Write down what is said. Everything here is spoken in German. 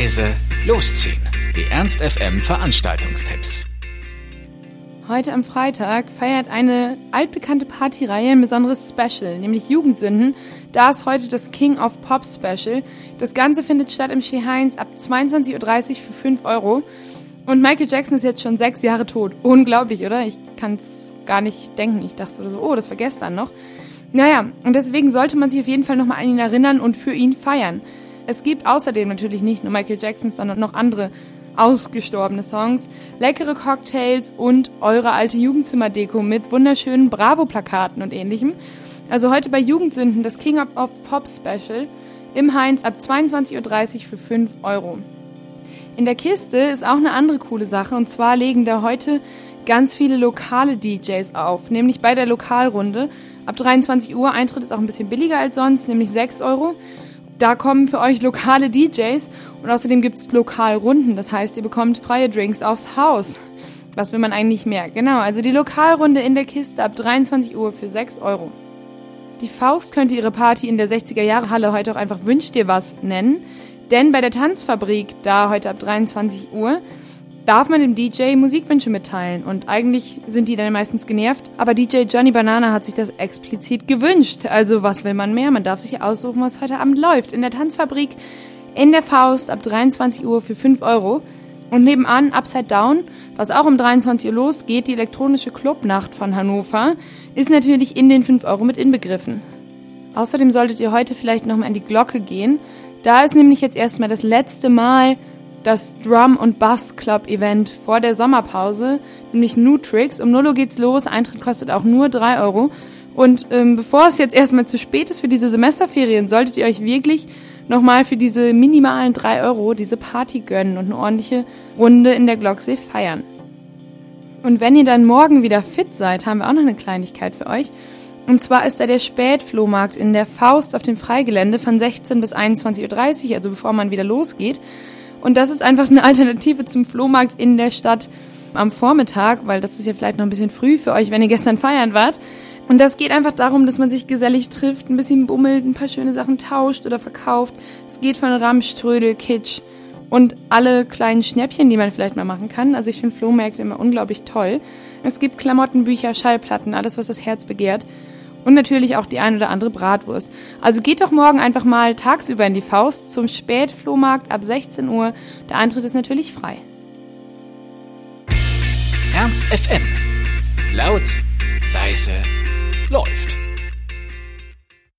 leise, losziehen. Die Ernst FM Veranstaltungstipps. Heute am Freitag feiert eine altbekannte Partyreihe ein besonderes Special, nämlich Jugendsünden. Da ist heute das King of Pop Special. Das Ganze findet statt im She Heinz ab 22.30 Uhr für 5 Euro. Und Michael Jackson ist jetzt schon sechs Jahre tot. Unglaublich, oder? Ich kann es gar nicht denken. Ich dachte so, oh, das war gestern noch. Naja, und deswegen sollte man sich auf jeden Fall nochmal an ihn erinnern und für ihn feiern. Es gibt außerdem natürlich nicht nur Michael Jackson, sondern noch andere ausgestorbene Songs, leckere Cocktails und eure alte Jugendzimmerdeko mit wunderschönen Bravo-Plakaten und ähnlichem. Also heute bei Jugendsünden das King of Pop Special im Heinz ab 22.30 Uhr für 5 Euro. In der Kiste ist auch eine andere coole Sache und zwar legen da heute ganz viele lokale DJs auf, nämlich bei der Lokalrunde. Ab 23 Uhr Eintritt ist auch ein bisschen billiger als sonst, nämlich 6 Euro. Da kommen für euch lokale DJs und außerdem gibt es Lokalrunden. Das heißt, ihr bekommt freie Drinks aufs Haus. Was will man eigentlich mehr? Genau, also die Lokalrunde in der Kiste ab 23 Uhr für 6 Euro. Die Faust könnte ihre Party in der 60er Jahre Halle heute auch einfach Wünsch dir was nennen. Denn bei der Tanzfabrik, da heute ab 23 Uhr, darf man dem DJ Musikwünsche mitteilen und eigentlich sind die dann meistens genervt, aber DJ Johnny Banana hat sich das explizit gewünscht. Also was will man mehr? Man darf sich aussuchen, was heute Abend läuft. In der Tanzfabrik, in der Faust ab 23 Uhr für 5 Euro und nebenan Upside Down, was auch um 23 Uhr losgeht, die elektronische Clubnacht von Hannover, ist natürlich in den 5 Euro mit inbegriffen. Außerdem solltet ihr heute vielleicht nochmal in die Glocke gehen. Da ist nämlich jetzt erstmal das letzte Mal das Drum und Bass Club Event vor der Sommerpause, nämlich Nutrix. Um 0 Uhr geht's los. Eintritt kostet auch nur 3 Euro. Und ähm, bevor es jetzt erstmal zu spät ist für diese Semesterferien, solltet ihr euch wirklich nochmal für diese minimalen 3 Euro diese Party gönnen und eine ordentliche Runde in der Glocksee feiern. Und wenn ihr dann morgen wieder fit seid, haben wir auch noch eine Kleinigkeit für euch. Und zwar ist da der Spätflohmarkt in der Faust auf dem Freigelände von 16 bis 21.30 Uhr, also bevor man wieder losgeht. Und das ist einfach eine Alternative zum Flohmarkt in der Stadt am Vormittag, weil das ist ja vielleicht noch ein bisschen früh für euch, wenn ihr gestern feiern wart. Und das geht einfach darum, dass man sich gesellig trifft, ein bisschen bummelt, ein paar schöne Sachen tauscht oder verkauft. Es geht von Ramströdel, Kitsch und alle kleinen Schnäppchen, die man vielleicht mal machen kann. Also ich finde Flohmärkte immer unglaublich toll. Es gibt Klamotten, Bücher, Schallplatten, alles, was das Herz begehrt. Und natürlich auch die ein oder andere Bratwurst. Also geht doch morgen einfach mal tagsüber in die Faust zum Spätflohmarkt ab 16 Uhr. Der Eintritt ist natürlich frei. Ernst FM. Laut, leise, läuft.